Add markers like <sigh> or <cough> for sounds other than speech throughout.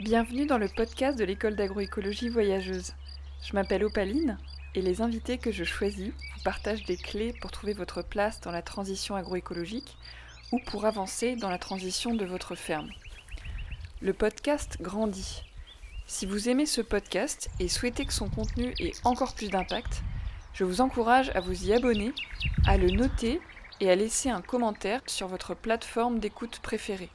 Bienvenue dans le podcast de l'école d'agroécologie voyageuse. Je m'appelle Opaline et les invités que je choisis vous partagent des clés pour trouver votre place dans la transition agroécologique ou pour avancer dans la transition de votre ferme. Le podcast grandit. Si vous aimez ce podcast et souhaitez que son contenu ait encore plus d'impact, je vous encourage à vous y abonner, à le noter et à laisser un commentaire sur votre plateforme d'écoute préférée.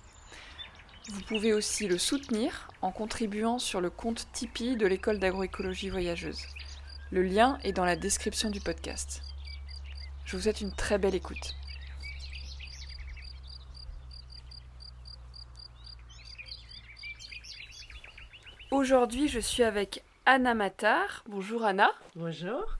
Vous pouvez aussi le soutenir en contribuant sur le compte Tipeee de l'école d'agroécologie voyageuse. Le lien est dans la description du podcast. Je vous souhaite une très belle écoute. Aujourd'hui, je suis avec Anna Matar. Bonjour Anna. Bonjour.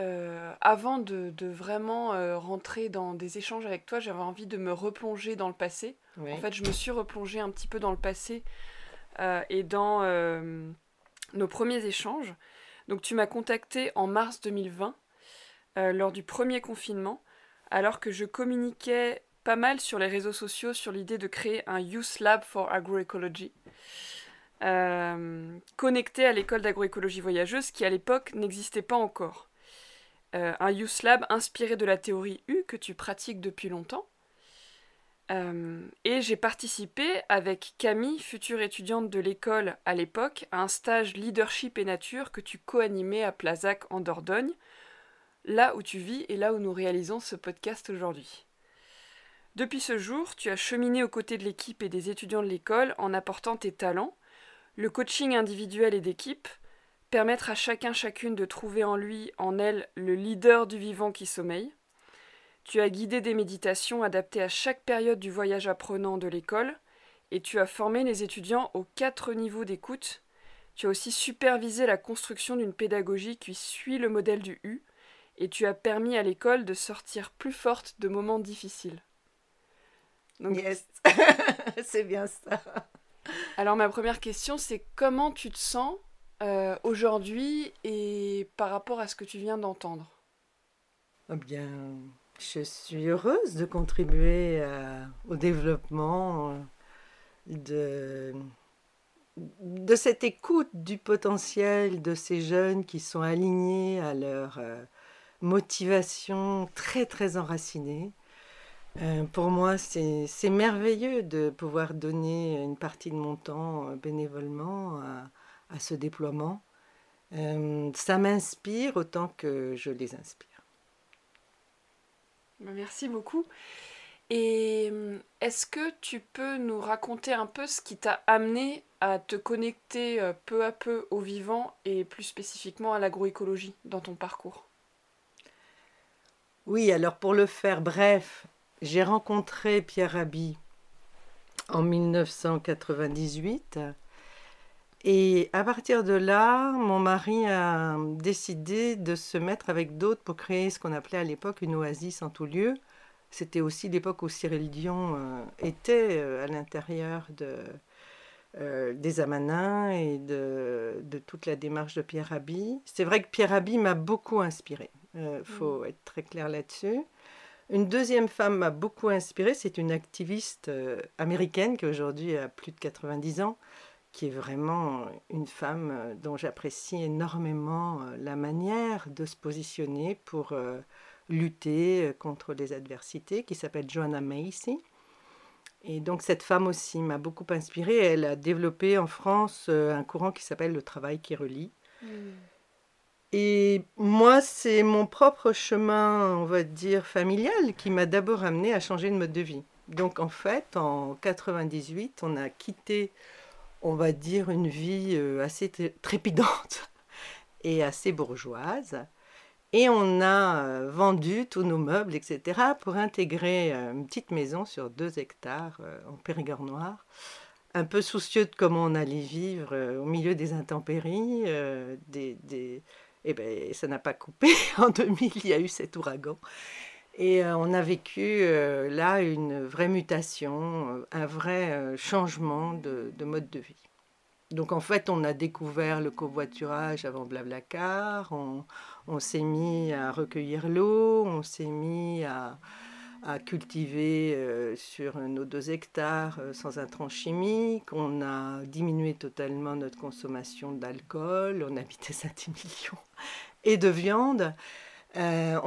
Euh, avant de, de vraiment euh, rentrer dans des échanges avec toi, j'avais envie de me replonger dans le passé. Oui. En fait, je me suis replongée un petit peu dans le passé euh, et dans nos premiers échanges. Donc, tu m'as contacté en mars 2020, euh, lors du premier confinement, alors que je communiquais pas mal sur les réseaux sociaux sur l'idée de créer un Youth Lab for Agroecology, connecté à l'école d'agroécologie voyageuse qui à l'époque n'existait pas encore. Euh, un Youth Lab inspiré de la théorie U que tu pratiques depuis longtemps. Euh, et j'ai participé avec Camille, future étudiante de l'école à l'époque, à un stage leadership et nature que tu co-animais à Plazac en Dordogne, là où tu vis et là où nous réalisons ce podcast aujourd'hui. Depuis ce jour, tu as cheminé aux côtés de l'équipe et des étudiants de l'école en apportant tes talents, le coaching individuel et d'équipe, permettre à chacun chacune de trouver en lui, en elle, le leader du vivant qui sommeille. Tu as guidé des méditations adaptées à chaque période du voyage apprenant de l'école, et tu as formé les étudiants aux quatre niveaux d'écoute. Tu as aussi supervisé la construction d'une pédagogie qui suit le modèle du U, et tu as permis à l'école de sortir plus forte de moments difficiles. Donc, Yes, c'est <laughs> bien ça. Alors ma première question, c'est comment tu te sens euh, aujourd'hui et par rapport à ce que tu viens d'entendre Eh bien, je suis heureuse de contribuer à- au développement euh, de, cette écoute du potentiel de ces jeunes qui sont alignés à leur euh, motivation très très enracinée. Euh, pour moi, c'est merveilleux de pouvoir donner une partie de mon temps euh, bénévolement à, à ce déploiement. Euh, ça m'inspire autant que je les inspire. Bah, Merci beaucoup. Et hum, est-ce que tu peux nous raconter un peu ce qui t'a amené à te connecter euh, peu à peu au vivant et plus spécifiquement à l'agroécologie dans ton parcours? Oui, alors pour le faire bref, j'ai rencontré Pierre Rabhi en 1998 et à partir de là, mon mari a décidé de se mettre avec d'autres pour créer ce qu'on appelait à l'époque une oasis en tout lieu. C'était aussi l'époque où Cyril Dion euh, était euh, à l'intérieur de, euh, des Amanins et de, de toute la démarche de Pierre Rabhi. C'est vrai que Pierre Rabhi m'a beaucoup inspiré. Il faut être très clair là-dessus. Une deuxième femme m'a beaucoup inspirée, c'est une activiste américaine qui aujourd'hui a plus de 90 ans, qui est vraiment une femme euh, dont j'apprécie énormément euh, la manière de se positionner pour euh, lutter euh, contre les adversités, qui s'appelle Joanna Macy. Et donc cette femme aussi m'a beaucoup inspirée. Elle a développé en France euh, un courant qui s'appelle le travail qui relie. Et moi, c'est mon propre chemin, on va dire, familial qui m'a d'abord amené à changer de mode de vie. Donc en fait, en 98, on a quitté, on va dire, une vie euh, assez tré- trépidante <laughs> et assez bourgeoise. Et on a euh, vendu tous nos meubles, etc., pour intégrer euh, une petite maison sur deux hectares en Périgord noir, un peu soucieux de comment on allait vivre au milieu des intempéries, des, eh ben, ça n'a pas coupé. <laughs> En 2000, il y a eu cet ouragan. Et euh, on a vécu euh, là une vraie mutation, euh, un vrai changement de, de mode de vie. Donc en fait, on a découvert le covoiturage avant Blablacar, on, s'est mis à recueillir l'eau, on s'est mis à, cultiver sur nos deux hectares euh, sans intrants chimiques. On a diminué totalement notre consommation d'alcool. On habitait 5 millions et de viande. Euh,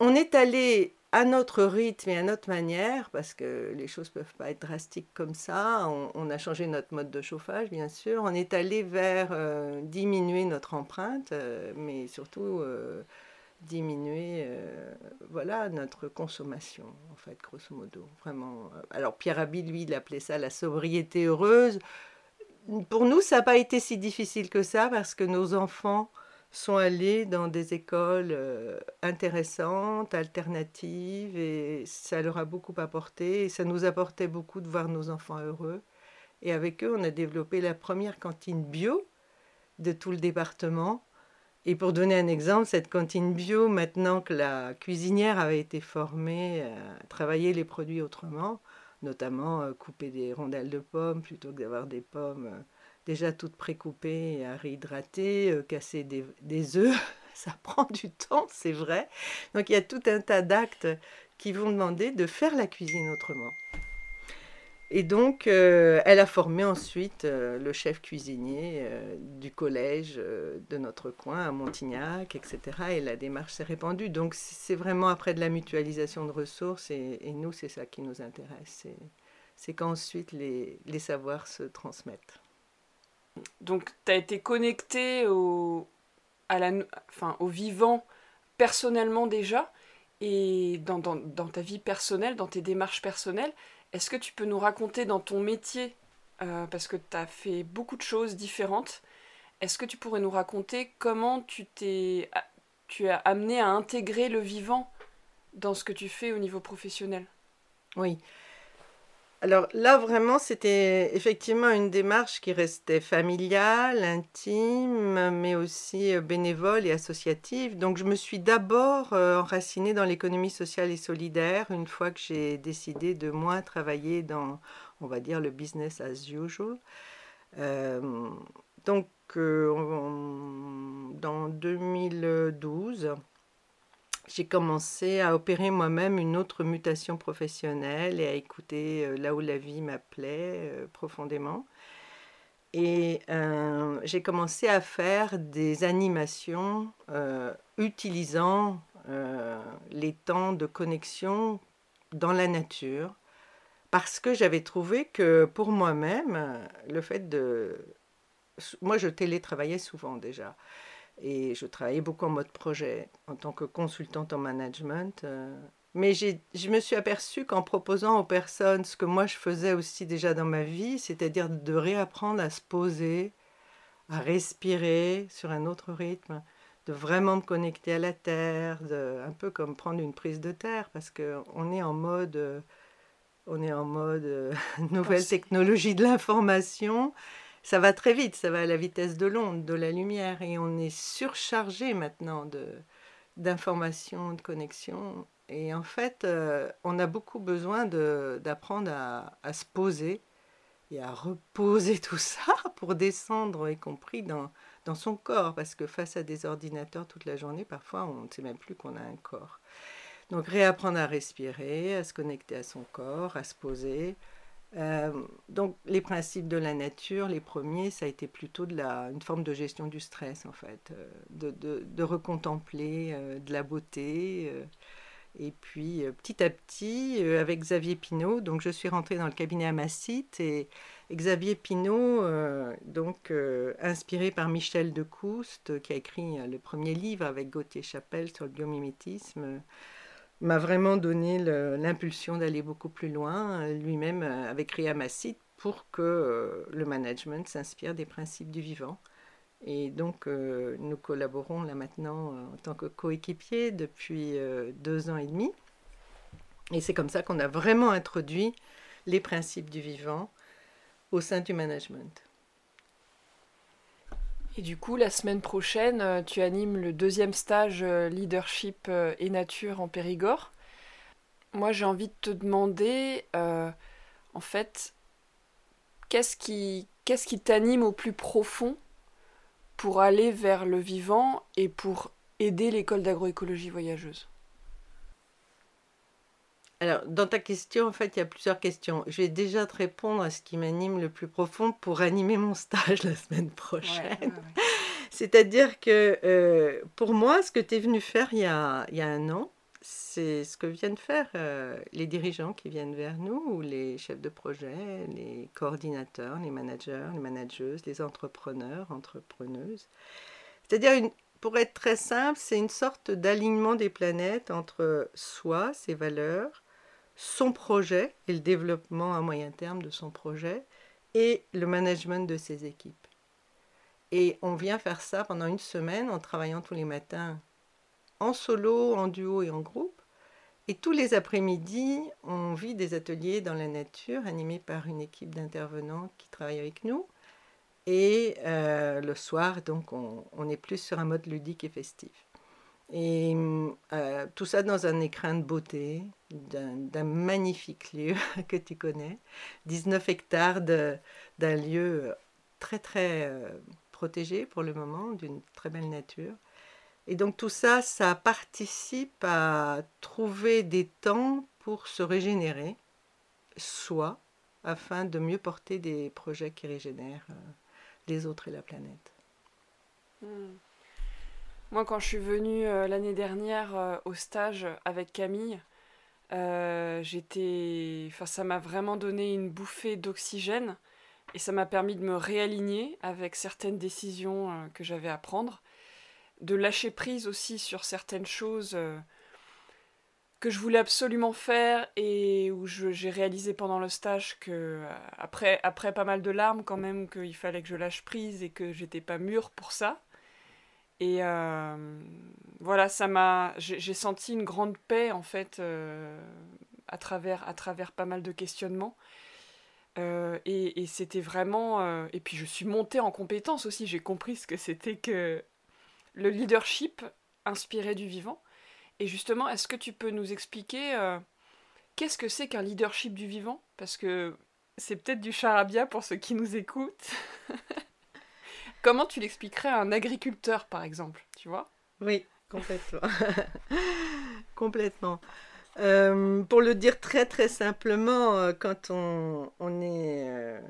on, est allé à notre rythme et à notre manière, parce que les choses ne peuvent pas être drastiques comme ça. On, a changé notre mode de chauffage, bien sûr. On est allé vers diminuer notre empreinte, mais surtout diminuer euh, voilà notre consommation en fait grosso modo vraiment alors Pierre Rabhi lui il appelait ça la sobriété heureuse pour nous ça n'a pas été si difficile que ça parce que nos enfants sont allés dans des écoles euh, intéressantes, alternatives, et ça leur a beaucoup apporté, et ça nous apportait beaucoup de voir nos enfants heureux. Et avec eux, on a développé la première cantine bio de tout le département, et pour donner un exemple, cette cantine bio, maintenant que la cuisinière avait été formée à travailler les produits autrement, notamment euh, couper des rondelles de pommes plutôt que d'avoir des pommes euh, déjà toutes précoupées à réhydrater, euh, casser des, œufs, <laughs> ça prend du temps, c'est vrai. Donc il y a tout un tas d'actes qui vont demander de faire la cuisine autrement. Et donc, euh, elle a formé ensuite euh, le chef cuisinier euh, du collège de notre coin, à Montignac, etc. Et la démarche s'est répandue. Donc, c'est vraiment après de la mutualisation de ressources. Et, nous, c'est ça qui nous intéresse. C'est qu'ensuite, les, les, savoirs se transmettent. Donc, tu as été connecté au, à la, enfin, au vivant personnellement déjà. Et dans, ta vie personnelle, dans tes démarches personnelles, est-ce que tu peux nous raconter dans ton métier, euh, parce que tu as fait beaucoup de choses différentes, est-ce que tu pourrais nous raconter comment tu t'es tu as amené à intégrer le vivant dans ce que tu fais au niveau professionnel? Oui. Alors là, vraiment, c'était effectivement une démarche qui restait familiale, intime, mais aussi euh, bénévole et associative. Donc je me suis d'abord euh, enracinée dans l'économie sociale et solidaire une fois que j'ai décidé de moins travailler dans, on va dire, le business as usual. Euh, donc dans 2012, j'ai commencé à opérer moi-même une autre mutation professionnelle et à écouter euh, là où la vie m'appelait euh, profondément. Et euh, j'ai commencé à faire des animations utilisant les temps de connexion dans la nature, parce que j'avais trouvé que pour moi-même, le fait de... Moi, je télétravaillais souvent déjà. Et je travaillais beaucoup en mode projet en tant que consultante en management. Euh. mais je me suis aperçue qu'en proposant aux personnes ce que moi je faisais aussi déjà dans ma vie, c'est-à-dire de réapprendre à se poser, à respirer sur un autre rythme, de vraiment me connecter à la terre, un peu comme prendre une prise de terre, parce qu'on est en mode, on est en mode euh, <laughs> nouvelle technologie de l'information ça va très vite, ça va à la vitesse de l'onde, de la lumière, et on est surchargé maintenant d'informations, de connexions. Et en fait, euh, on a beaucoup besoin d'apprendre à, à, se poser et à reposer <laughs> tout ça pour descendre, y compris dans, dans son corps, parce que face à des ordinateurs toute la journée, parfois on ne sait même plus qu'on a un corps. Donc réapprendre à respirer, à se connecter à son corps, à se poser, euh, donc les principes de la nature, les premiers, ça a été plutôt de la, une forme de gestion du stress en fait, euh, de, de, recontempler euh, de la beauté. et puis petit à petit, avec Xavier Pinault, donc je suis rentrée dans le cabinet à Massite et Xavier Pinault, donc inspiré par Michel de Coust, qui a écrit le premier livre avec Gauthier Chapelle sur le biomimétisme m'a vraiment donné l'impulsion d'aller beaucoup plus loin. Lui-même euh, avait créé Amacite pour que euh, le management s'inspire des principes du vivant. Et donc, euh, nous collaborons là maintenant en tant que coéquipiers depuis deux ans et demi. Et c'est comme ça qu'on a vraiment introduit les principes du vivant au sein du management. Et du coup, la semaine prochaine, euh, tu animes le deuxième stage euh, leadership euh, et nature en Périgord. Moi, j'ai envie de te demander, en fait, qu'est-ce qui qu'est-ce qui t'anime au plus profond pour aller vers le vivant et pour aider l'école d'agroécologie voyageuse? Alors, dans ta question, en fait, il y a plusieurs questions. Je vais déjà te répondre à ce qui m'anime le plus profond pour animer mon stage <laughs> la semaine prochaine. <laughs> C'est-à-dire que euh, pour moi, ce que tu es venu faire il y a, il y a un an, c'est ce que viennent faire euh, les dirigeants qui viennent vers nous, ou les chefs de projet, les coordinateurs, les managers, les manageuses, les entrepreneurs, entrepreneuses. C'est-à-dire, pour être très simple, c'est une sorte d'alignement des planètes entre soi, ses valeurs, son projet et le développement à moyen terme de son projet, et le management de ses équipes. Et on vient faire ça pendant une semaine en travaillant tous les matins en solo, en duo et en groupe. Et tous les après-midi, on vit des ateliers dans la nature animés par une équipe d'intervenants qui travaillent avec nous. Et euh, le soir, donc, on, est plus sur un mode ludique et festif. Et euh, tout ça dans un écrin de beauté, d'un magnifique lieu <laughs> que tu connais, 19 hectares d'un lieu très très euh, protégé pour le moment, d'une très belle nature. Et donc tout ça, ça participe à trouver des temps pour se régénérer, soit afin de mieux porter des projets qui régénèrent euh, les autres et la planète. Hmm. Moi, quand je suis venue euh, l'année dernière euh, au stage avec Camille, j'étais, enfin, ça m'a vraiment donné une bouffée d'oxygène et ça m'a permis de me réaligner avec certaines décisions que j'avais à prendre de lâcher prise aussi sur certaines choses euh, que je voulais absolument faire et où j'ai réalisé pendant le stage que euh, après, après pas mal de larmes quand même qu'il fallait que je lâche prise et que j'étais pas mûre pour ça. Et euh, voilà, ça m'a, j'ai senti une grande paix en fait à travers à travers pas mal de questionnements. et, et c'était vraiment. et puis je suis montée en compétence aussi. J'ai compris ce que c'était que le leadership inspiré du vivant. Et justement, est-ce que tu peux nous expliquer euh, qu'est-ce que c'est qu'un leadership du vivant? Parce que c'est peut-être du charabia pour ceux qui nous écoutent. <laughs> Comment tu l'expliquerais à un agriculteur, par exemple, tu vois? Oui, complètement. <laughs> complètement. Euh, pour le dire très très simplement, euh, quand on, est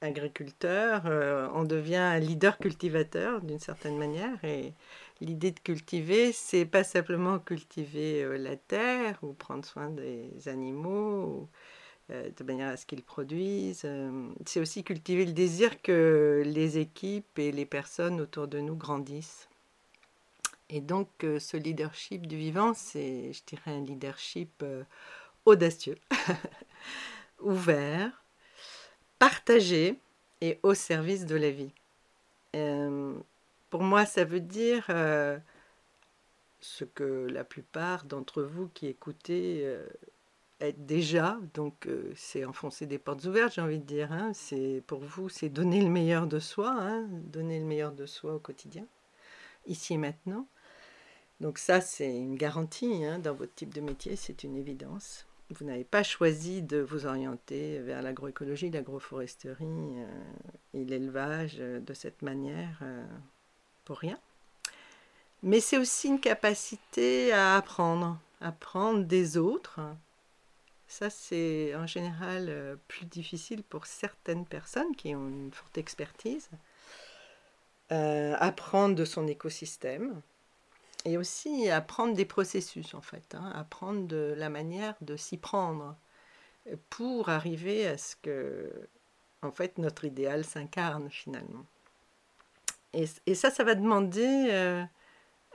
agriculteur, euh, on devient leader cultivateur d'une certaine manière. Et l'idée de cultiver, c'est pas simplement cultiver la terre ou prendre soin des animaux de manière à ce qu'ils produisent. c'est aussi cultiver le désir que les équipes et les personnes autour de nous grandissent. Et donc, ce leadership du vivant, c'est, je dirais, un leadership audacieux, <laughs> ouvert, partagé et au service de la vie. Euh, pour moi, ça veut dire euh, ce que la plupart d'entre vous qui écoutez euh, êtes déjà, donc c'est enfoncer des portes ouvertes, j'ai envie de dire. Hein. c'est pour vous, c'est donner le meilleur de soi, hein, donner le meilleur de soi au quotidien, ici et maintenant. Donc ça, c'est une garantie hein, dans votre type de métier, c'est une évidence vous n'avez pas choisi de vous orienter vers l'agroécologie, l'agroforesterie euh, et l'élevage euh, de cette manière euh, pour rien. Mais c'est aussi une capacité à apprendre, apprendre des autres. Ça, c'est en général plus difficile pour certaines personnes qui ont une forte expertise. apprendre de son écosystème, et aussi apprendre des processus en fait, hein, apprendre de la manière de s'y prendre pour arriver à ce que en fait notre idéal s'incarne finalement. Et, ça, ça va demander euh,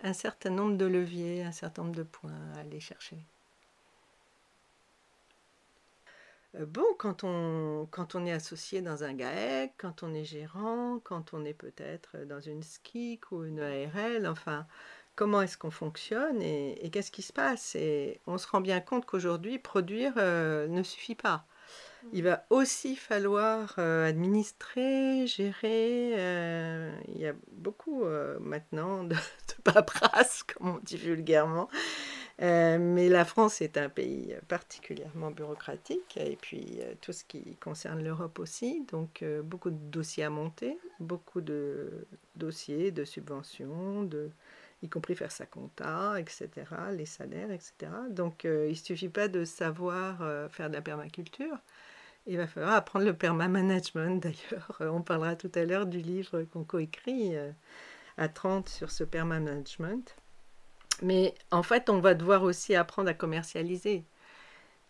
un certain nombre de leviers, un certain nombre de points à aller chercher. Euh, bon, quand on, quand on est associé dans un GAEC, quand on est gérant, quand on est peut-être dans une SKIC ou une ARL, enfin, comment est-ce qu'on fonctionne et, qu'est-ce qui se passe? Et on se rend bien compte qu'aujourd'hui, produire euh, ne suffit pas. Il va aussi falloir euh, administrer, gérer. Euh, il y a beaucoup maintenant de, <laughs> de, paperasse, comme on dit vulgairement. Mais la France est un pays particulièrement bureaucratique, et puis tout ce qui concerne l'Europe aussi. Donc beaucoup de dossiers à monter, beaucoup de dossiers de subventions, y compris faire sa compta, etc., les salaires, etc. Donc euh, il ne suffit pas de savoir faire de la permaculture. Il va falloir apprendre le perma-management <laughs> d'ailleurs. On parlera tout à l'heure du livre qu'on coécrit à 30 sur ce perma-management. Mais en fait, on va devoir aussi apprendre à commercialiser.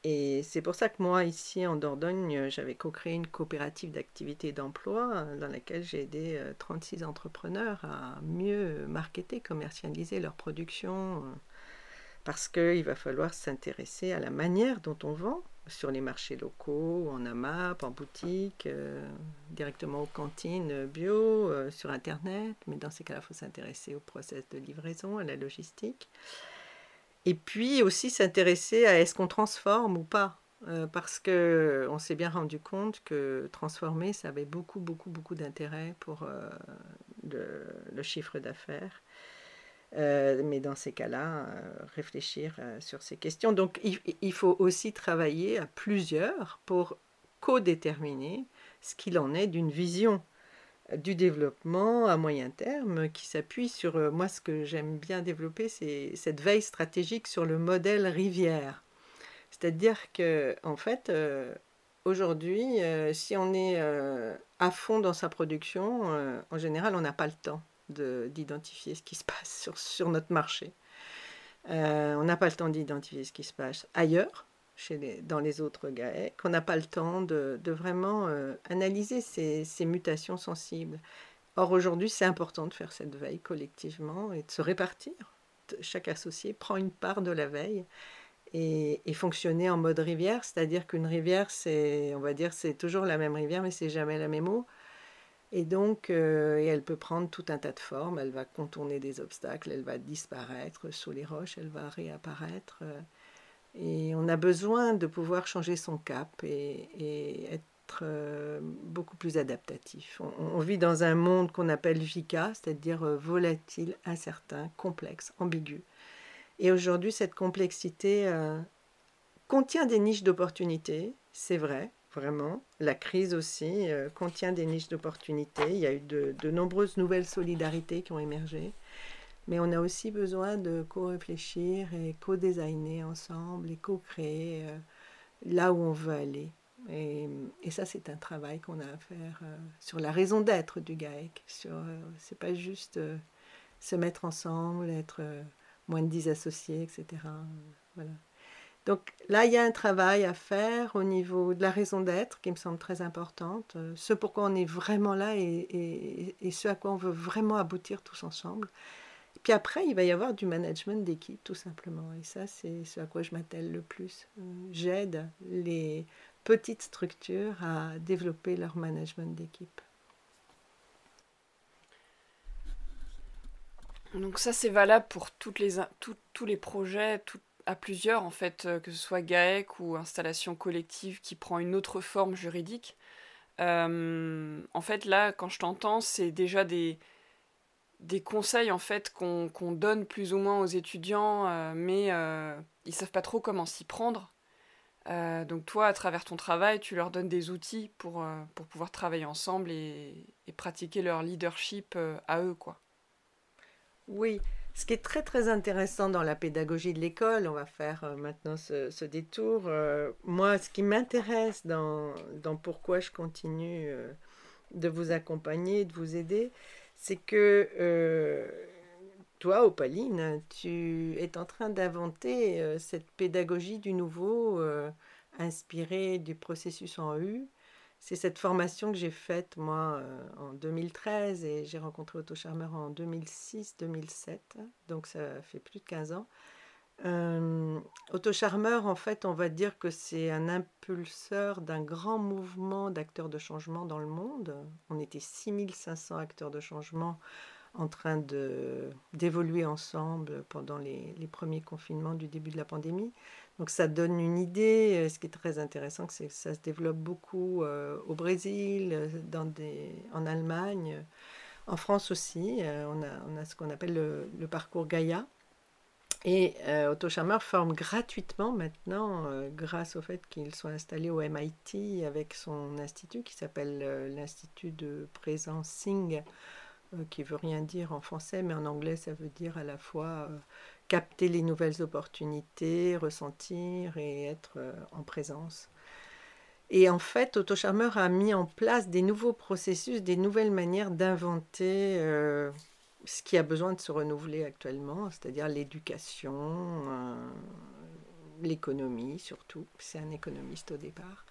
Et c'est pour ça que moi, ici en Dordogne, j'avais co-créé une coopérative d'activité d'emploi dans laquelle j'ai aidé 36 euh, entrepreneurs à mieux marketer, commercialiser leur production. Euh, parce qu'il va falloir s'intéresser à la manière dont on vend sur les marchés locaux, en AMAP, en boutique, euh, directement aux cantines bio, sur Internet. Mais dans ces cas-là, il faut s'intéresser au process de livraison, à la logistique. Et puis aussi s'intéresser à est-ce qu'on transforme ou pas. Euh, parce que on s'est bien rendu compte que transformer, ça avait beaucoup, beaucoup, beaucoup d'intérêt pour euh, le, chiffre d'affaires. Euh, mais dans ces cas-là, réfléchir sur ces questions. Donc, il, il, faut aussi travailler à plusieurs pour co-déterminer ce qu'il en est d'une vision du développement à moyen terme qui s'appuie sur, euh, moi ce que j'aime bien développer, c'est cette veille stratégique sur le modèle rivière. C'est-à-dire que, en fait, euh, aujourd'hui, euh, si on est à fond dans sa production, en général, on n'a pas le temps d'identifier ce qui se passe sur, sur notre marché. on n'a pas le temps d'identifier ce qui se passe ailleurs dans les autres GAEC, qu'on n'a pas le temps de, vraiment euh, analyser ces, mutations sensibles. Or, aujourd'hui, c'est important de faire cette veille collectivement et de se répartir. Chaque associé prend une part de la veille et, fonctionner en mode rivière, c'est-à-dire qu'une rivière, c'est, on va dire, c'est toujours la même rivière, mais c'est jamais la même eau. Et donc, euh, elle peut prendre tout un tas de formes. Elle va contourner des obstacles, elle va disparaître sous les roches, elle va réapparaître. Euh, et on a besoin de pouvoir changer son cap et, être euh, beaucoup plus adaptatif. On, vit dans un monde qu'on appelle VICA, c'est-à-dire volatile, incertain, complexe, ambigu. Et aujourd'hui, cette complexité contient des niches d'opportunités, c'est vrai, vraiment. La crise aussi contient des niches d'opportunités. Il y a eu de, nombreuses nouvelles solidarités qui ont émergé. Mais on a aussi besoin de co-réfléchir et co-designer ensemble et co-créer euh, là où on veut aller. Et, ça, c'est un travail qu'on a à faire euh, sur la raison d'être du GAEC. Sur, euh, c'est pas juste se mettre ensemble, être moins de 10 associés, etc. voilà. Donc là, il y a un travail à faire au niveau de la raison d'être qui me semble très importante, ce pourquoi on est vraiment là et, et, et, ce à quoi on veut vraiment aboutir tous ensemble. Puis après, il va y avoir du management d'équipe, tout simplement. Et ça, c'est ce à quoi je m'attelle le plus. Euh, j'aide les petites structures à développer leur management d'équipe. Donc ça, c'est valable pour toutes les, tous les projets, à plusieurs, en fait, euh, que ce soit GAEC ou installation collective qui prend une autre forme juridique. Euh, en fait, là, quand je t'entends, c'est déjà des, des conseils en fait qu'on donne plus ou moins aux étudiants, euh, mais ils savent pas trop comment s'y prendre. Donc toi, à travers ton travail, tu leur donnes des outils pour, pour pouvoir travailler ensemble et, pratiquer leur leadership à eux, quoi. Oui, ce qui est très très intéressant dans la pédagogie de l'école, on va faire maintenant ce, détour. moi, ce qui m'intéresse dans, pourquoi je continue de vous accompagner, de vous aider, c'est que euh, toi, Opaline, tu es en train d'inventer euh, cette pédagogie du nouveau euh, inspirée du processus en U. C'est cette formation que j'ai faite, moi, en 2013 et j'ai rencontré Otto en 2006-2007, donc ça fait plus de 15 ans. Euh, Otto en fait, on va dire que c'est un impulseur d'un grand mouvement d'acteurs de changement dans le monde. On était 6500 acteurs de changement en train d'évoluer ensemble pendant les, premiers confinements du début de la pandémie. Donc ça donne une idée. Ce qui est très intéressant, c'est que ça se développe beaucoup euh, au Brésil, des, en Allemagne, en France aussi. Euh, on, a, ce qu'on appelle le, parcours Gaïa et euh, Otto forme gratuitement maintenant, euh, grâce au fait qu'ils sont installés au MIT avec son institut qui s'appelle euh, l'Institut de présence SING qui veut rien dire en français, mais en anglais ça veut dire à la fois capter les nouvelles opportunités, ressentir et être en présence. Et en fait, Otto Charmer a mis en place des nouveaux processus, des nouvelles manières d'inventer euh, ce qui a besoin de se renouveler actuellement, c'est-à-dire l'éducation, euh, l'économie surtout. C'est un économiste au départ.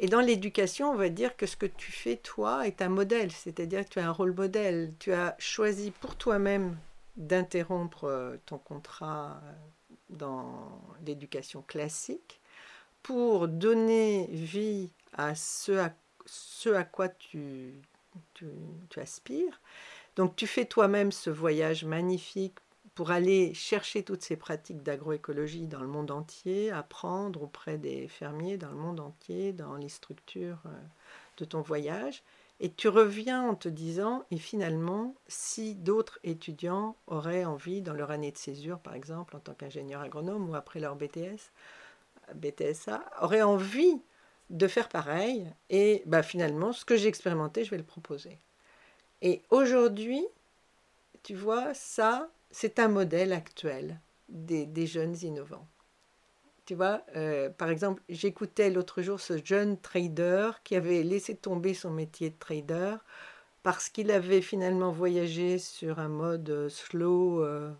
Et dans l'éducation, on va dire que ce que tu fais, toi, est un modèle, c'est-à-dire que tu as un rôle modèle. Tu as choisi pour toi-même d'interrompre euh, ton contrat dans l'éducation classique pour donner vie à ce à, quoi tu, tu, aspires. Donc tu fais toi-même ce voyage magnifique pour aller chercher toutes ces pratiques d'agroécologie dans le monde entier, apprendre auprès des fermiers dans le monde entier, dans les structures euh, de ton voyage. Et tu reviens en te disant, et finalement, si d'autres étudiants auraient envie, dans leur année de césure par exemple, en tant qu'ingénieur agronome ou après leur BTS, BTSA, aurait envie de faire pareil. Et bah, finalement, ce que j'ai expérimenté, je vais le proposer. Et aujourd'hui, tu vois, ça, c'est un modèle actuel des, jeunes innovants. Tu vois, euh, par exemple, j'écoutais l'autre jour ce jeune trader qui avait laissé tomber son métier de trader parce qu'il avait finalement voyagé sur un mode slow euh,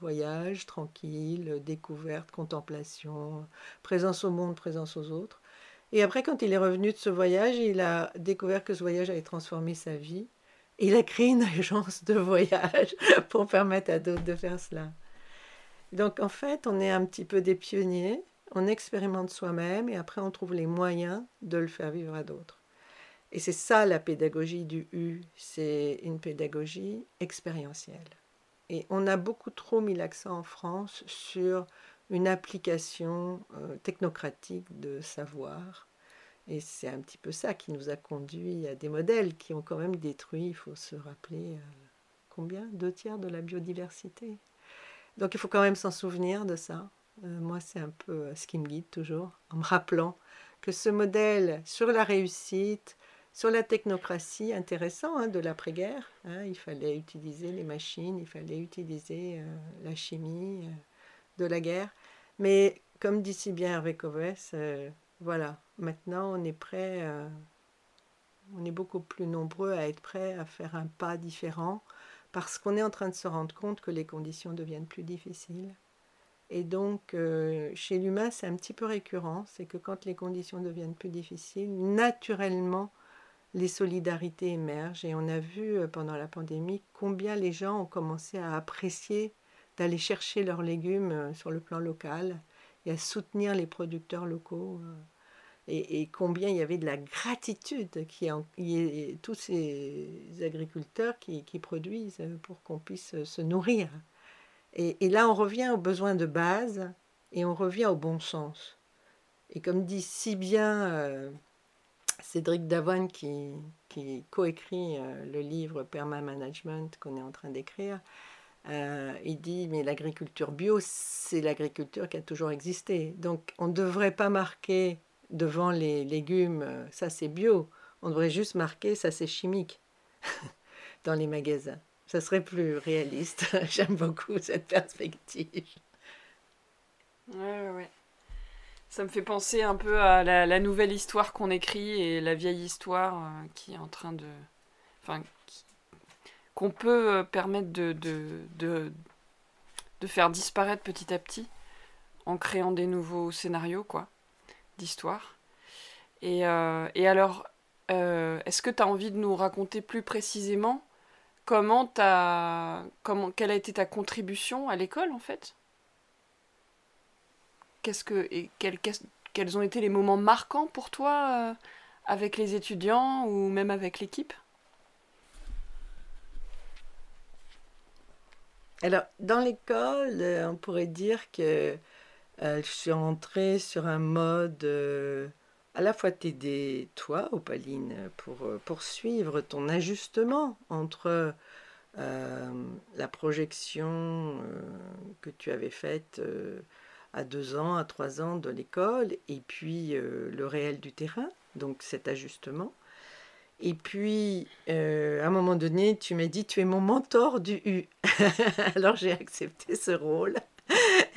voyage tranquille, découverte, contemplation, présence au monde, présence aux autres. Et après, quand il est revenu de ce voyage, il a découvert que ce voyage avait transformé sa vie. Il a créé une <laughs> agence de voyage pour permettre à d'autres de faire cela. Donc en fait, on est un petit peu des pionniers, on expérimente soi-même et après on trouve les moyens de le faire vivre à d'autres. Et c'est ça la pédagogie du U, c'est une pédagogie expérientielle. Et on a beaucoup trop mis l'accent en France sur une application euh, technocratique de savoir. Et c'est un petit peu ça qui nous a conduit à des modèles qui ont quand même détruit, il faut se rappeler, euh, combien? Deux tiers de la biodiversité. Donc il faut quand même s'en souvenir de ça. Euh, moi, c'est un peu ce qui me guide toujours, en me rappelant que ce modèle sur la réussite, sur la technocratie, intéressant hein, de l'après-guerre, hein, il fallait utiliser les machines, il fallait utiliser euh, la chimie euh, de la guerre. Mais comme dit si bien Hervé Covès, euh, voilà, maintenant on est prêt, on est beaucoup plus nombreux à être prêts à faire un pas différent parce qu'on est en train de se rendre compte que les conditions deviennent plus difficiles. Et donc, chez l'humain, c'est un petit peu récurrent, c'est que quand les conditions deviennent plus difficiles, naturellement, les solidarités émergent et on a vu euh, pendant la pandémie combien les gens ont commencé à apprécier d'aller chercher leurs légumes euh, sur le plan local et à soutenir les producteurs locaux euh, et, combien il y avait de la gratitude qui est tous ces agriculteurs qui, produisent pour qu'on puisse se nourrir. Et, là, on revient aux besoins de base et on revient au bon sens. Et comme dit si bien Cédric Davoine qui, coécrit euh, le livre Perma Management qu'on est en train d'écrire, euh, il dit mais l'agriculture bio, c'est l'agriculture qui a toujours existé. Donc on ne devrait pas marquer devant les légumes euh, ça c'est bio. On devrait juste marquer ça c'est chimique <laughs> dans les magasins. Ça serait plus réaliste. <laughs> J'aime beaucoup cette perspective. Ouais, ouais. Ça me fait penser un peu à la, nouvelle histoire qu'on écrit et la vieille histoire euh, qui est en train de. Enfin, qu'on peut euh, permettre de, de, de, faire disparaître petit à petit en créant des nouveaux scénarios, quoi, d'histoire. Et, euh, et alors, est-ce que tu as envie de nous raconter plus précisément comment as, comment, quelle a été ta contribution à l'école, en fait? Qu'est-ce que et quels ont été les moments marquants pour toi euh, avec les étudiants ou même avec l'équipe? Alors, dans l'école, euh, on pourrait dire que euh, je suis entrée sur un mode à la fois t'aider, toi, Opaline, pour poursuivre ton ajustement entre la projection que tu avais faite à deux ans, à trois ans de l'école, et puis euh, le réel du terrain, donc cet ajustement. Et puis, euh, à un moment donné, tu m'as dit, tu es mon mentor du U. <laughs> Alors j'ai accepté ce rôle.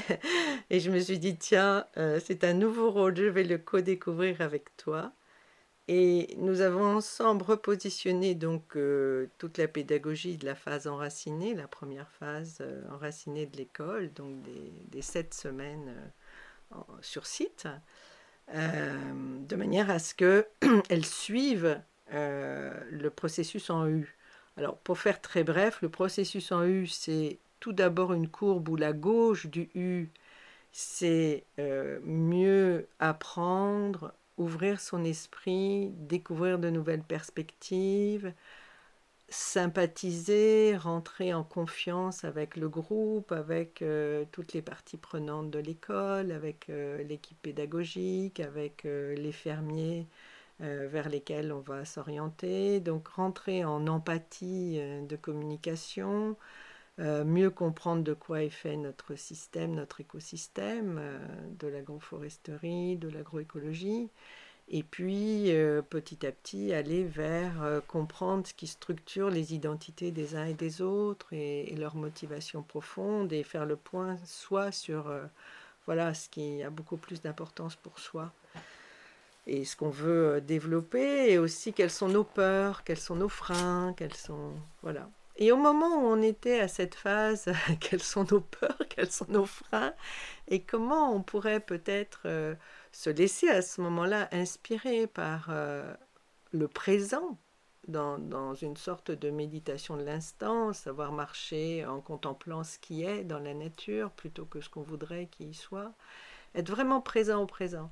<laughs> Et je me suis dit, tiens, euh, c'est un nouveau rôle, je vais le co-découvrir avec toi. Et nous avons ensemble repositionné donc euh, toute la pédagogie de la phase enracinée, la première phase enracinée de l'école, donc des, sept semaines sur site, de manière à ce qu'elles <clears throat> suivent euh, le processus en U. Alors, pour faire très bref, le processus en U, c'est tout d'abord une courbe où la gauche du U, c'est euh, mieux apprendre, ouvrir son esprit, découvrir de nouvelles perspectives, sympathiser, rentrer en confiance avec le groupe, avec euh, toutes les parties prenantes de l'école, avec l'équipe pédagogique, avec les fermiers euh, vers lesquels on va s'orienter. Donc rentrer en empathie euh, de communication, euh, mieux comprendre de quoi est fait notre système, notre écosystème, de l'agroforesterie, de l'agroécologie. Et puis petit à petit aller vers comprendre ce qui structure les identités des uns et des autres et, et leurs motivations profondes et faire le point soit sur voilà ce qui a beaucoup plus d'importance pour soi et ce qu'on veut euh, développer, et aussi quelles sont nos peurs, quels sont nos freins, quels sont... Voilà. Et au moment où on était à cette phase, <laughs> quelles sont nos peurs, <laughs> quels sont nos freins, et comment on pourrait peut-être euh, se laisser à ce moment-là inspirer par euh, le présent, dans, une sorte de méditation de l'instant, savoir marcher en contemplant ce qui est dans la nature plutôt que ce qu'on voudrait qu'il y soit, être vraiment présent au présent.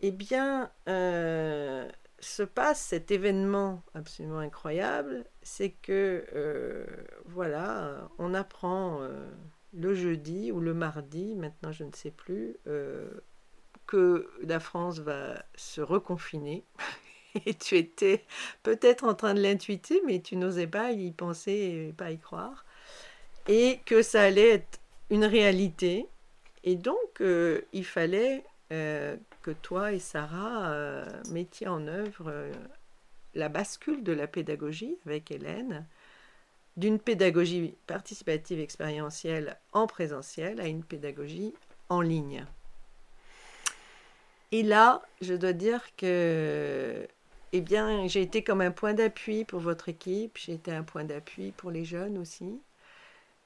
Eh bien, euh, se passe cet événement absolument incroyable, c'est que, euh, voilà, on apprend euh, le jeudi ou le mardi, maintenant je ne sais plus, que la France va se reconfiner. <laughs> Et tu étais peut-être en train de l'intuiter, mais tu n'osais pas y penser et pas y croire. Et que ça allait être une réalité. Et donc, il fallait que toi et Sarah euh, mettiez en œuvre euh, la bascule de la pédagogie avec Hélène, d'une pédagogie participative expérientielle en présentiel à une pédagogie en ligne. Et là, je dois dire que eh bien, j'ai été comme un point d'appui pour votre équipe, j'ai été un point d'appui pour les jeunes aussi.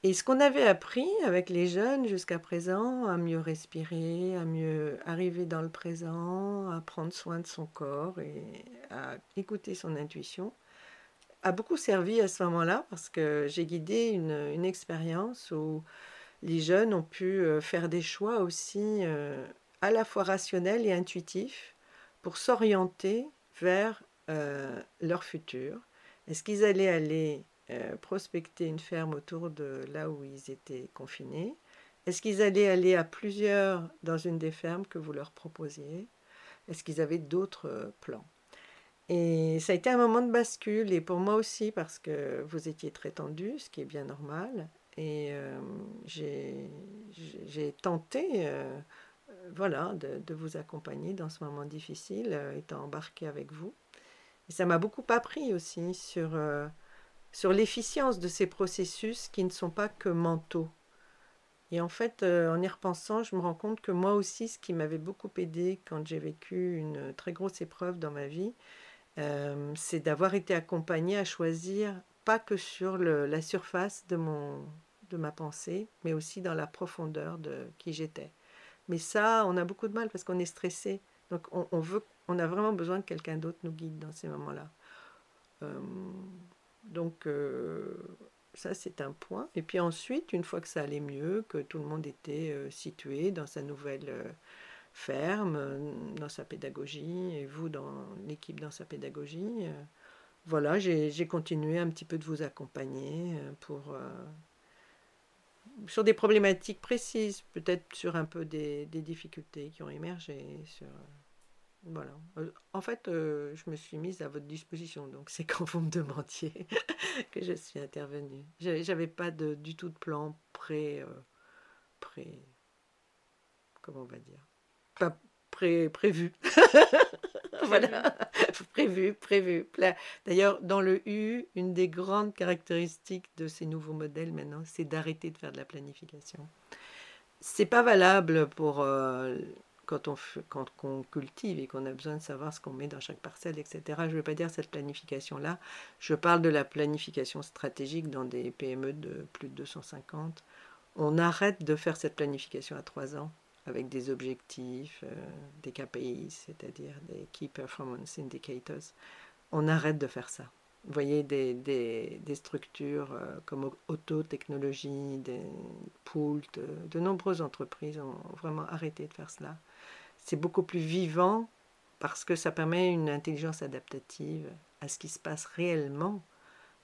Et ce qu'on avait appris avec les jeunes jusqu'à présent, à mieux respirer, à mieux arriver dans le présent, à prendre soin de son corps et à écouter son intuition, a beaucoup servi à ce moment-là parce que j'ai guidé une, expérience où les jeunes ont pu euh, faire des choix aussi euh, à la fois rationnels et intuitifs pour s'orienter vers euh, leur futur. Est-ce qu'ils allaient aller euh, prospecter une ferme autour de là où ils étaient confinés Est-ce qu'ils allaient aller à plusieurs dans une des fermes que vous leur proposiez? Est-ce qu'ils avaient d'autres euh, plans? Et ça a été un moment de bascule, et pour moi aussi, parce que vous étiez très tendu, ce qui est bien normal. Et euh, j'ai tenté voilà, de, de, vous accompagner dans ce moment difficile, étant embarqué avec vous. Et ça m'a beaucoup appris aussi sur sur l'efficience de ces processus qui ne sont pas que mentaux. Et en fait, euh, en y repensant, je me rends compte que moi aussi, ce qui m'avait beaucoup aidé quand j'ai vécu une très grosse épreuve dans ma vie, euh, c'est d'avoir été accompagnée à choisir pas que sur la surface de, mon, de ma pensée, mais aussi dans la profondeur de qui j'étais. Mais ça, on a beaucoup de mal parce qu'on est stressé. Donc on, veut, on a vraiment besoin que quelqu'un d'autre nous guide dans ces moments-là. Euh, donc euh, ça c'est un point. Et puis ensuite, une fois que ça allait mieux, que tout le monde était euh, situé dans sa nouvelle euh, ferme, dans sa pédagogie, et vous dans l'équipe dans sa pédagogie, voilà, j'ai continué un petit peu de vous accompagner pour sur des problématiques précises, peut-être sur un peu des, des difficultés qui ont émergé, sur voilà. Euh, en fait, euh, je me suis mise à votre disposition, donc c'est quand vous me demandiez <laughs> que je suis intervenue. J'avais pas de, du tout de plan pré, euh, pré, comment on va dire, pas pré, prévu. <laughs> voilà, prévu, <laughs> prévu. D'ailleurs, dans le U, une des grandes caractéristiques de ces nouveaux modèles maintenant, c'est d'arrêter de faire de la planification. C'est pas valable pour euh, quand, on, cultive et qu'on a besoin de savoir ce qu'on met dans chaque parcelle, etc. Je ne veux pas dire cette planification-là. Je parle de la planification stratégique dans des PME de plus de 250. On arrête de faire cette planification à trois ans avec des objectifs, euh, des KPI, c'est-à-dire des Key Performance Indicators. On arrête de faire ça. Vous voyez des, structures euh, comme Auto Technologies, des Poult, de, de nombreuses entreprises ont vraiment arrêté de faire cela. C'est beaucoup plus vivant parce que ça permet une intelligence adaptative à ce qui se passe réellement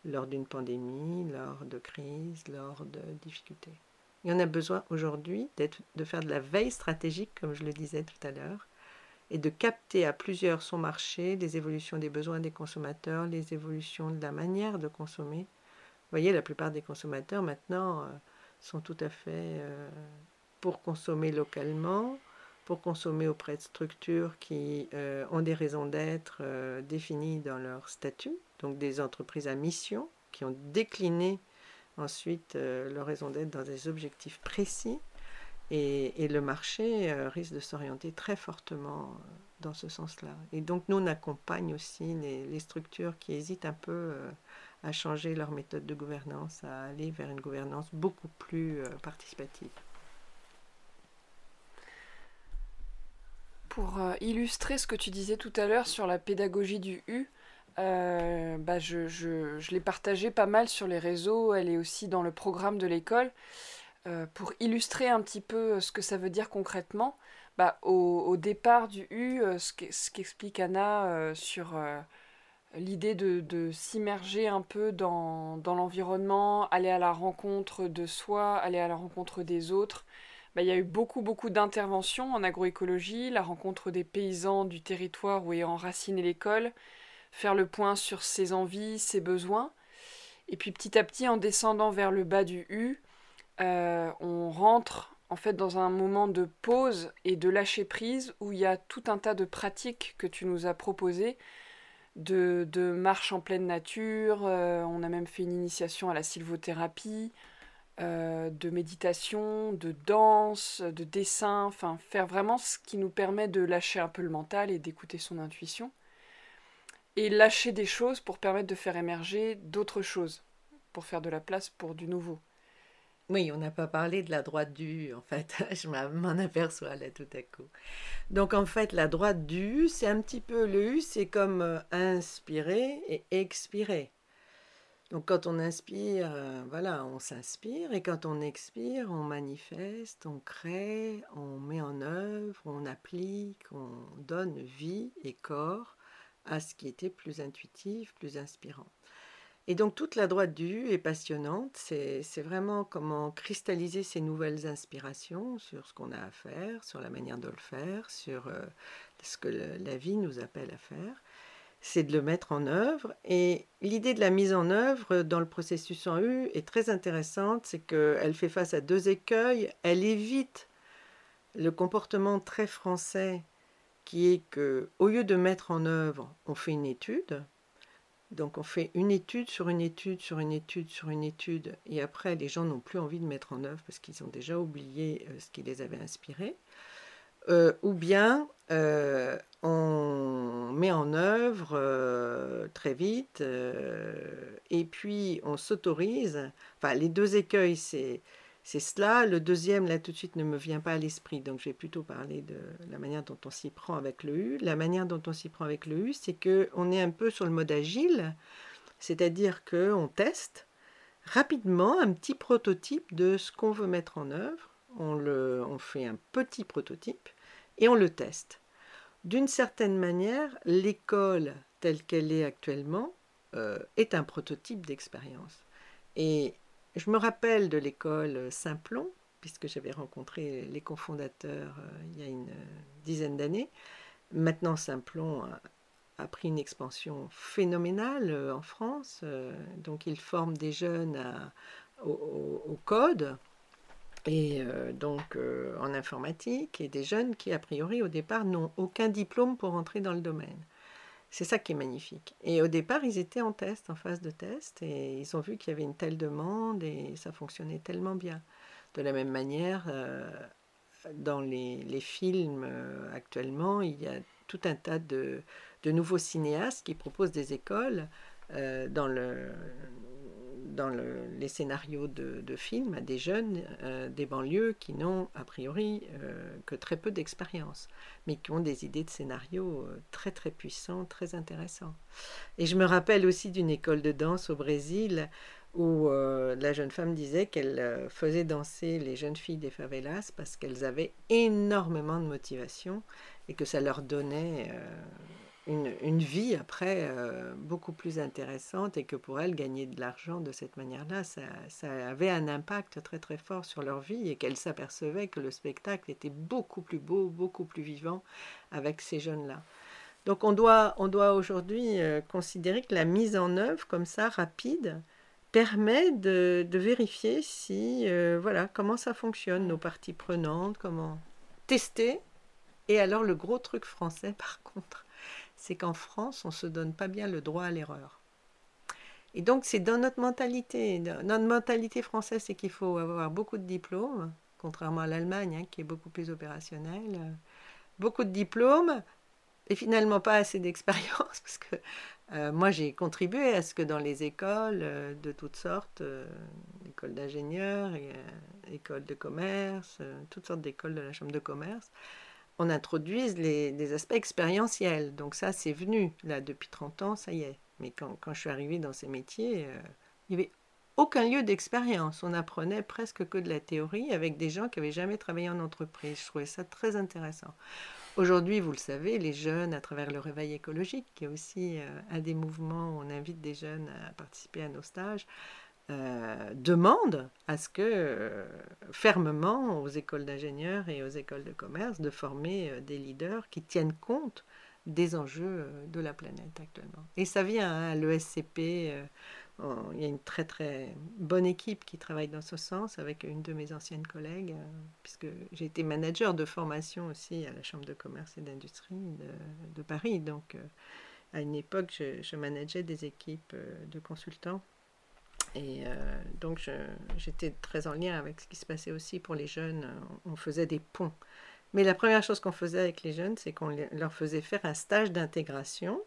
lors d'une pandémie, lors de crises, lors de difficultés. Il y en a besoin aujourd'hui de faire de la veille stratégique, comme je le disais tout à l'heure, et de capter à plusieurs son marché, les évolutions des besoins des consommateurs, les évolutions de la manière de consommer. Vous voyez, la plupart des consommateurs maintenant euh, sont tout à fait euh, pour consommer localement, pour consommer auprès de structures qui euh, ont des raisons d'être définies dans leur statut, donc des entreprises à mission qui ont décliné ensuite euh, leur raison d'être dans des objectifs précis. Et, le marché euh, risque de s'orienter très fortement euh, dans ce sens-là. Et donc nous, on accompagne aussi les, structures qui hésitent un peu à changer leur méthode de gouvernance, à aller vers une gouvernance beaucoup plus participative. Pour illustrer ce que tu disais tout à l'heure sur la pédagogie du U, euh, bah je, je, l'ai partagée pas mal sur les réseaux, elle est aussi dans le programme de l'école. Euh, pour illustrer un petit peu ce que ça veut dire concrètement, bah, au, départ du U, euh, ce qu'explique Anna sur l'idée de, s'immerger un peu dans l'environnement, aller à la rencontre de soi, aller à la rencontre des autres, bah, il y a eu beaucoup, beaucoup d'interventions en agroécologie, la rencontre des paysans du territoire où est enracinée l'école, faire le point sur ses envies, ses besoins. Et puis petit à petit, en descendant vers le bas du U, euh, on rentre en fait dans un moment de pause et de lâcher prise où il y a tout un tas de pratiques que tu nous as proposées, de, de marche en pleine nature, euh, on a même fait une initiation à la sylvothérapie, euh, de méditation, de danse, de dessin, enfin faire vraiment ce qui nous permet de lâcher un peu le mental et d'écouter son intuition et lâcher des choses pour permettre de faire émerger d'autres choses, pour faire de la place pour du nouveau. Oui, on n'a pas parlé de la droite du en fait. <laughs> Je m'en aperçois là tout à coup. Donc en fait, la droite du c'est un petit peu le U, c'est comme euh, inspirer et expirer. Donc quand on inspire, euh, voilà, on s'inspire et quand on expire, on manifeste, on crée, on met en œuvre, on applique, on donne vie et corps à ce qui était plus intuitif, plus inspirant. Et donc toute la droite du est passionnante, c'est vraiment comment cristalliser ces nouvelles inspirations sur ce qu'on a à faire, sur la manière de le faire, sur euh, ce que la vie nous appelle à faire. C'est de le mettre en œuvre. Et l'idée de la mise en œuvre dans le processus en U est très intéressante, c'est qu'elle fait face à deux écueils. Elle évite le comportement très français qui est que au lieu de mettre en œuvre, on fait une étude. Donc on fait une étude sur une étude sur une étude sur une étude et après les gens n'ont plus envie de mettre en œuvre parce qu'ils ont déjà oublié euh, ce qui les avait inspirés. Euh, ou bien euh, on met en œuvre très vite et puis on s'autorise. Enfin, les deux écueils, c'est c'est cela. Le deuxième, là, tout de suite, ne me vient pas à l'esprit. Donc, je vais plutôt parler de la manière dont on s'y prend avec le U. La manière dont on s'y prend avec le U, c'est qu'on est un peu sur le mode agile, c'est-à-dire qu'on teste rapidement un petit prototype de ce qu'on veut mettre en œuvre. On, le, on fait un petit prototype et on le teste. D'une certaine manière, l'école telle qu'elle est actuellement euh, est un prototype d'expérience. Et je me rappelle de l'école Simplon, puisque j'avais rencontré les cofondateurs euh, il y a une dizaine d'années. Maintenant, Simplon a, pris une expansion phénoménale euh, en France. Euh, donc, il forme des jeunes au, code, et euh, donc euh, en informatique, et des jeunes qui, a priori, au départ, n'ont aucun diplôme pour entrer dans le domaine. C'est ça qui est magnifique. Et au départ, ils étaient en test, en phase de test, et ils ont vu qu'il y avait une telle demande, et ça fonctionnait tellement bien. De la même manière, euh, dans les, les films actuellement, il y a tout un tas de, de nouveaux cinéastes qui proposent des écoles dans le dans les scénarios de, films à des jeunes euh, des banlieues qui n'ont a priori euh, que très peu d'expérience, mais qui ont des idées de scénario euh, très très puissants, très intéressants. Et je me rappelle aussi d'une école de danse au Brésil où la jeune femme disait qu'elle faisait danser les jeunes filles des favelas parce qu'elles avaient énormément de motivation et que ça leur donnait une, vie après euh, beaucoup plus intéressante et que pour elles, gagner de l'argent de cette manière-là, ça, avait un impact très très fort sur leur vie et qu'elles s'apercevaient que le spectacle était beaucoup plus beau, beaucoup plus vivant avec ces jeunes-là. Donc on doit, on doit aujourd'hui euh, considérer que la mise en œuvre comme ça, rapide, permet de, vérifier si, euh, voilà, comment ça fonctionne, nos parties prenantes, comment tester. Et alors le gros truc français <laughs> par contre, c'est qu'en France, on ne se donne pas bien le droit à l'erreur. Et donc, c'est dans notre mentalité. Notre mentalité française, c'est qu'il faut avoir beaucoup de diplômes, contrairement à l'Allemagne, hein, qui est beaucoup plus opérationnelle. Beaucoup de diplômes, et finalement pas assez d'expérience, <laughs> parce que euh, moi, j'ai contribué à ce que dans les écoles euh, de toutes sortes, euh, écoles d'ingénieurs, écoles de commerce, toutes sortes d'écoles de la chambre de commerce, on introduise les, aspects expérientiels. Donc ça, c'est venu. Là, depuis 30 ans, ça y est. Mais quand, je suis arrivée dans ces métiers, euh, il n'y avait aucun lieu d'expérience. On apprenait presque que de la théorie avec des gens qui n'avaient jamais travaillé en entreprise. Je trouvais ça très intéressant. Aujourd'hui, vous le savez, les jeunes, à travers le réveil écologique, qui est aussi euh, un des mouvements où on invite des jeunes à participer à nos stages, euh, demande à ce que, euh, fermement, aux écoles d'ingénieurs et aux écoles de commerce, de former euh, des leaders qui tiennent compte des enjeux de la planète actuellement. Et ça vient hein, à l'ESCP. il y a une très très bonne équipe qui travaille dans ce sens avec une de mes anciennes collègues, puisque j'ai été manager de formation aussi à la Chambre de commerce et d'industrie de, Paris. Donc, à une époque, je, je manageais des équipes de consultants et euh, donc j'étais très en lien avec ce qui se passait aussi pour les jeunes. On faisait des ponts. Mais la première chose qu'on faisait avec les jeunes, c'est qu'on leur faisait faire un stage d'intégration,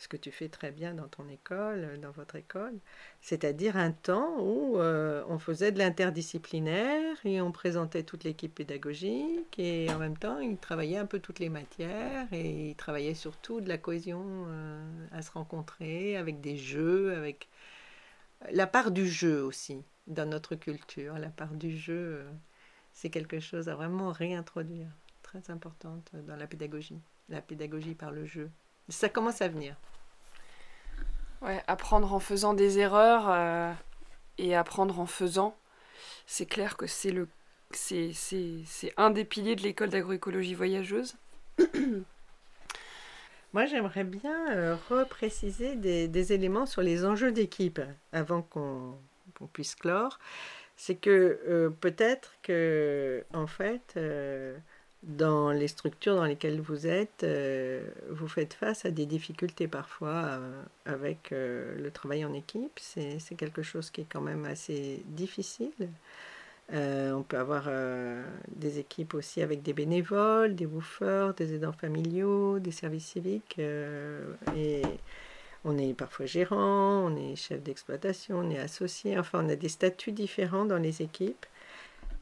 ce que tu fais très bien dans ton école, dans votre école, c'est-à-dire un temps où euh, on faisait de l'interdisciplinaire et on présentait toute l'équipe pédagogique et en même temps ils travaillaient un peu toutes les matières et ils travaillaient surtout de la cohésion euh, à se rencontrer avec des jeux, avec la part du jeu aussi dans notre culture. La part du jeu, euh, c'est quelque chose à vraiment réintroduire, très importante dans la pédagogie. La pédagogie par le jeu. Ça commence à venir. Ouais, apprendre en faisant des erreurs euh, et apprendre en faisant, c'est clair que c'est le c'est un des piliers de l'école d'agroécologie voyageuse. Moi, j'aimerais bien euh, repréciser des, éléments sur les enjeux d'équipe avant qu'on puisse clore. C'est que euh, peut-être que, en fait, euh, dans les structures dans lesquelles vous êtes, vous faites face à des difficultés parfois avec le travail en équipe. C'est quelque chose qui est quand même assez difficile. Euh, on peut avoir euh, des équipes aussi avec des bénévoles, des woofers, des aidants familiaux, des services civiques. Euh, et on est parfois gérant, on est chef d'exploitation, on est associé. Enfin, on a des statuts différents dans les équipes.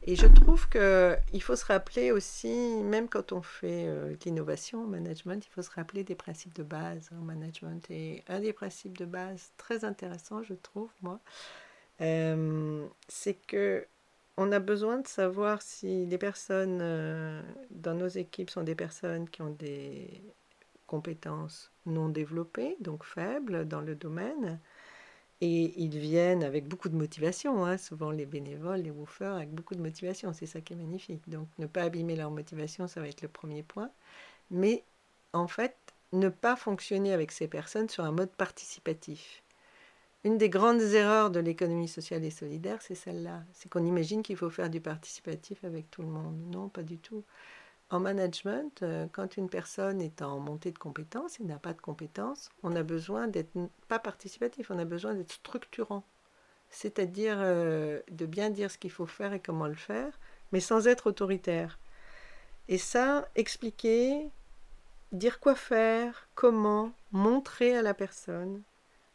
Et je trouve qu'il faut se rappeler aussi, même quand on fait l'innovation en management, il faut se rappeler des principes de base en management. Et un des principes de base très intéressant, je trouve, moi, c'est que on a besoin de savoir si les personnes euh, dans nos équipes sont des personnes qui ont des compétences non développées, donc faibles dans le domaine. Et ils viennent avec beaucoup de motivation, hein. souvent les bénévoles, les woofers, avec beaucoup de motivation, c'est ça qui est magnifique. Donc ne pas abîmer leur motivation, ça va être le premier point. Mais en fait, ne pas fonctionner avec ces personnes sur un mode participatif. Une des grandes erreurs de l'économie sociale et solidaire, c'est celle-là. C'est qu'on imagine qu'il faut faire du participatif avec tout le monde. Non, pas du tout. En management, euh, quand une personne est en montée de compétences et n'a pas de compétences, on a besoin d'être pas participatif, on a besoin d'être structurant. C'est-à-dire euh, de bien dire ce qu'il faut faire et comment le faire, mais sans être autoritaire. Et ça, expliquer, dire quoi faire, comment, montrer à la personne,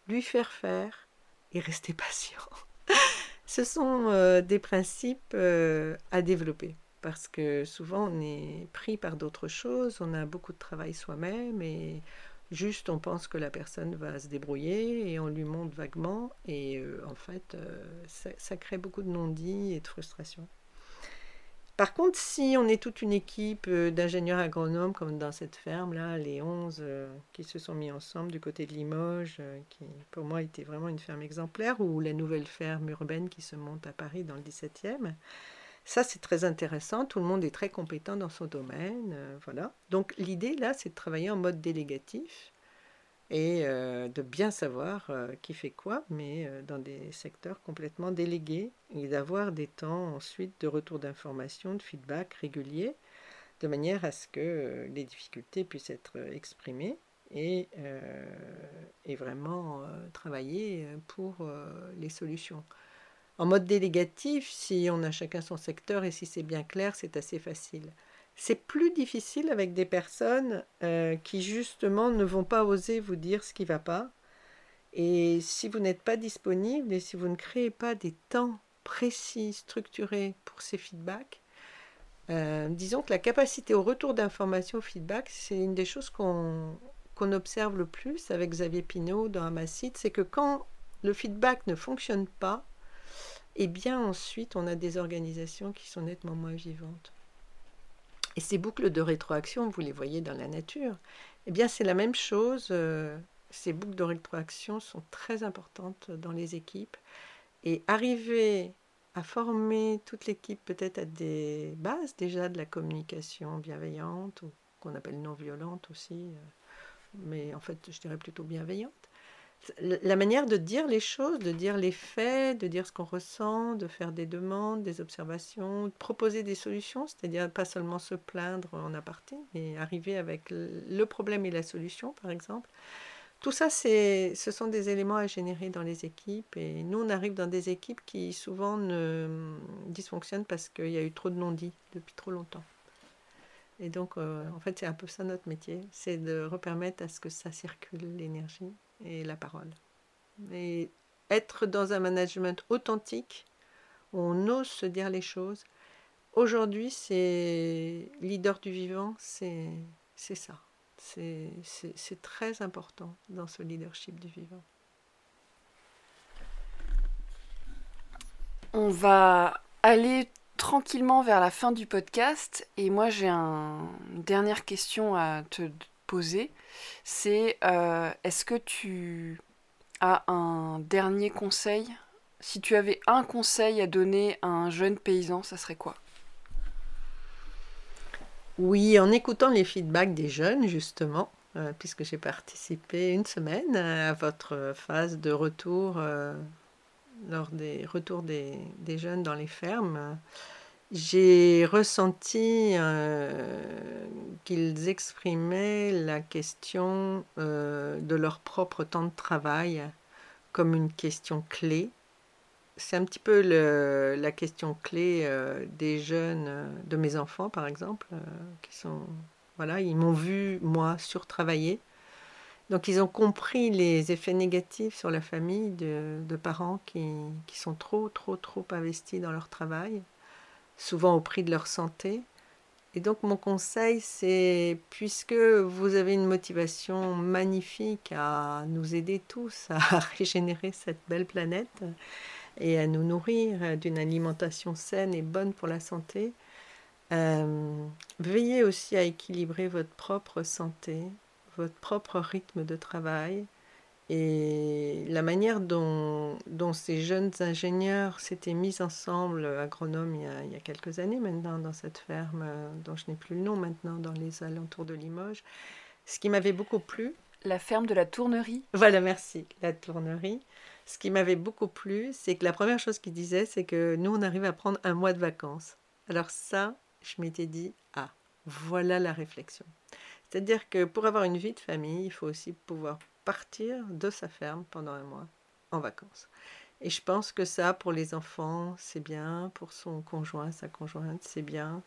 lui faire faire et rester patient. <laughs> Ce sont euh, des principes à développer parce que souvent on est pris par d'autres choses, on a beaucoup de travail soi-même et juste on pense que la personne va se débrouiller et on lui montre vaguement et euh, en fait euh, ça, crée beaucoup de non-dits et de frustration. Par contre, si on est toute une équipe euh, d'ingénieurs agronomes comme dans cette ferme-là, les 11 qui se sont mis ensemble du côté de Limoges, qui pour moi était vraiment une ferme exemplaire, ou la nouvelle ferme urbaine qui se monte à Paris dans le 17e, ça, c'est très intéressant. Tout le monde est très compétent dans son domaine. Euh, voilà. Donc, l'idée, là, c'est de travailler en mode délégatif et euh, de bien savoir euh, qui fait quoi, mais dans des secteurs complètement délégués et d'avoir des temps ensuite de retour d'information, de feedback régulier, de manière à ce que les difficultés puissent être exprimées et, et vraiment travailler pour les solutions. En mode délégatif, si on a chacun son secteur et si c'est bien clair, c'est assez facile. C'est plus difficile avec des personnes euh, qui justement ne vont pas oser vous dire ce qui ne va pas. Et si vous n'êtes pas disponible et si vous ne créez pas des temps précis, structurés pour ces feedbacks, euh, disons que la capacité au retour d'information, feedback, c'est une des choses qu'on observe le plus avec Xavier Pinault dans Amacite, c'est que quand le feedback ne fonctionne pas, et bien ensuite on a des organisations qui sont nettement moins vivantes. Et ces boucles de rétroaction, vous les voyez dans la nature, eh bien c'est la même chose. Euh, ces boucles de rétroaction sont très importantes dans les équipes. Et arriver à former toute l'équipe peut-être à des bases déjà de la communication bienveillante, ou qu'on appelle non violente aussi, euh, mais en fait je dirais plutôt bienveillante, la manière de dire les choses, de dire les faits, de dire ce qu'on ressent, de faire des demandes, des observations, de proposer des solutions, c'est-à-dire pas seulement se plaindre en aparté, mais arriver avec le problème et la solution, par exemple. Tout ça, ce sont des éléments à générer dans les équipes. Et nous, on arrive dans des équipes qui souvent ne dysfonctionnent parce qu'il y a eu trop de non-dits depuis trop longtemps. Et donc, euh, en fait, c'est un peu ça notre métier, c'est de repermettre à ce que ça circule l'énergie et la parole. Et être dans un management authentique, on ose se dire les choses. Aujourd'hui, c'est leader du vivant, c'est ça. C'est très important dans ce leadership du vivant. On va aller tranquillement vers la fin du podcast et moi j'ai une dernière question à te C'est euh, est-ce que tu as un dernier conseil? Si tu avais un conseil à donner à un jeune paysan, ça serait quoi? Oui, en écoutant les feedbacks des jeunes justement. Euh, puisque j'ai participé une semaine à votre phase de retour euh, lors des retours des, jeunes dans les fermes, j'ai ressenti euh, qu'ils exprimaient la question euh, de leur propre temps de travail comme une question clé. C'est un petit peu la question clé euh, des jeunes, de mes enfants par exemple, qui sont, voilà, ils m'ont vu, moi, surtravailler donc ils ont compris les effets négatifs sur la famille de, parents qui, sont trop, trop, trop investis dans leur travail, souvent au prix de leur santé. Et donc mon conseil, c'est, puisque vous avez une motivation magnifique à nous aider tous à <laughs> régénérer cette belle planète et à nous nourrir d'une alimentation saine et bonne pour la santé, euh, veillez aussi à équilibrer votre propre santé votre propre rythme de travail et la manière dont, dont ces jeunes ingénieurs s'étaient mis ensemble, agronomes, il y, a, il y, a, quelques années maintenant, dans cette ferme, dont je n'ai plus le nom maintenant, dans les alentours de Limoges, ce qui m'avait beaucoup plu, La ferme de la tournerie. Voilà, merci, la tournerie. Ce qui m'avait beaucoup plu, c'est que la première chose qu'il disait, c'est que nous, on arrive à prendre un mois de vacances. Alors ça, je m'étais dit, ah, voilà la réflexion. C'est-à-dire que pour avoir une vie de famille, il faut aussi pouvoir partir de sa ferme pendant un mois en vacances. Et je pense que ça, pour les enfants, c'est bien, pour son conjoint, sa conjointe, c'est bien.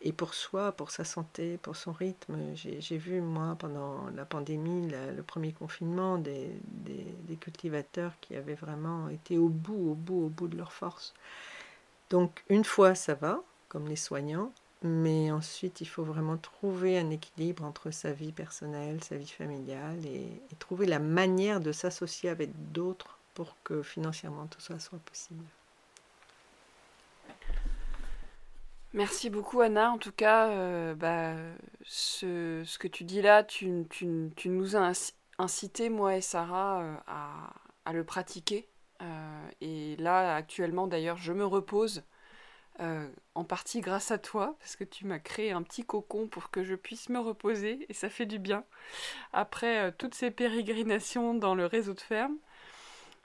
Et pour soi, pour sa santé, pour son rythme, j'ai vu, moi, pendant la pandémie, le premier confinement, des, des, cultivateurs qui avaient vraiment été au bout, au bout, au bout de leur force. Donc, une fois, ça va, comme les soignants, mais ensuite, il faut vraiment trouver un équilibre entre sa vie personnelle, sa vie familiale, et, trouver la manière de s'associer avec d'autres pour que financièrement tout ça soit possible. Merci beaucoup Anna. En tout cas, euh, bah, ce, que tu dis là, tu, nous as incité, moi et Sarah, euh, à, à, le pratiquer. Euh, et là, actuellement, d'ailleurs, je me repose en partie grâce à toi, parce que tu m'as créé un petit cocon pour que je puisse me reposer, et ça fait du bien. Après toutes ces pérégrinations dans le réseau de ferme,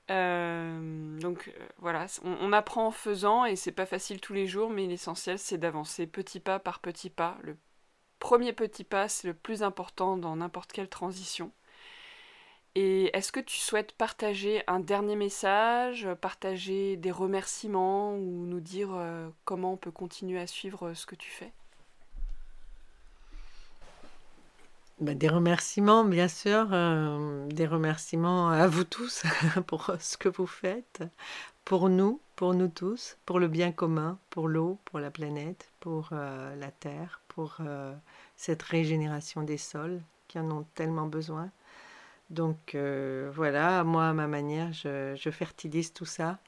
euh, donc euh, voilà, on, apprend en faisant et c'est pas facile tous les jours, mais l'essentiel c'est d'avancer petit pas par petit pas. Le premier petit pas c'est le plus important dans n'importe quelle transition. Et est-ce que tu souhaites partager un dernier message, partager des remerciements ou nous dire euh, comment on peut continuer à suivre ce que tu fais? Bah, des remerciements, bien sûr, euh, des remerciements à vous tous <laughs> pour ce que vous faites, pour nous, pour nous tous, pour le bien commun, pour l'eau, pour la planète, pour euh, la terre, pour euh, cette régénération des sols qui en ont tellement besoin. Donc voilà, moi à ma manière, je, fertilise tout ça,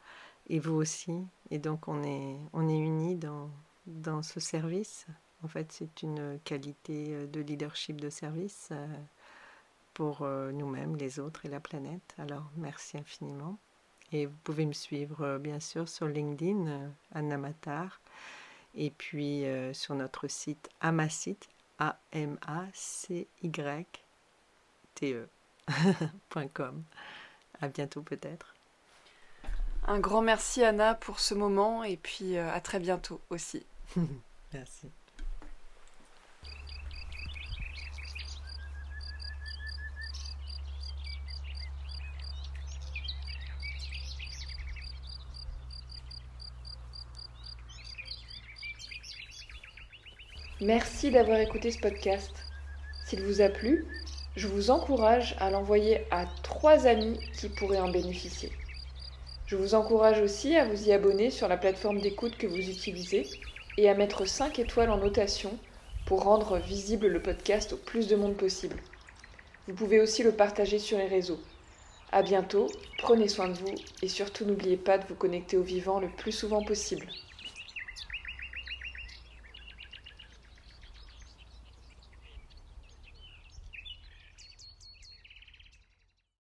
et vous aussi. Et donc on est, unis dans, ce service. En fait, c'est une qualité euh, de leadership de service euh, pour euh, nous-mêmes, les autres et la planète. Alors, merci infiniment. Et vous pouvez me suivre, bien sûr, sur LinkedIn, Anna Matar, et puis sur notre site Amacite, A-M-A-C-Y-T-E.com. à bientôt, peut-être. Un grand merci, Anna, pour ce moment, et puis à très bientôt aussi. <laughs> merci. Merci d'avoir écouté ce podcast. S'il vous a plu, je vous encourage à l'envoyer à trois amis qui pourraient en bénéficier. Je vous encourage aussi à vous y abonner sur la plateforme d'écoute que vous utilisez et à mettre 5 étoiles en notation pour rendre visible le podcast au plus de monde possible. Vous pouvez aussi le partager sur les réseaux. A bientôt, prenez soin de vous et surtout n'oubliez pas de vous connecter au vivant le plus souvent possible.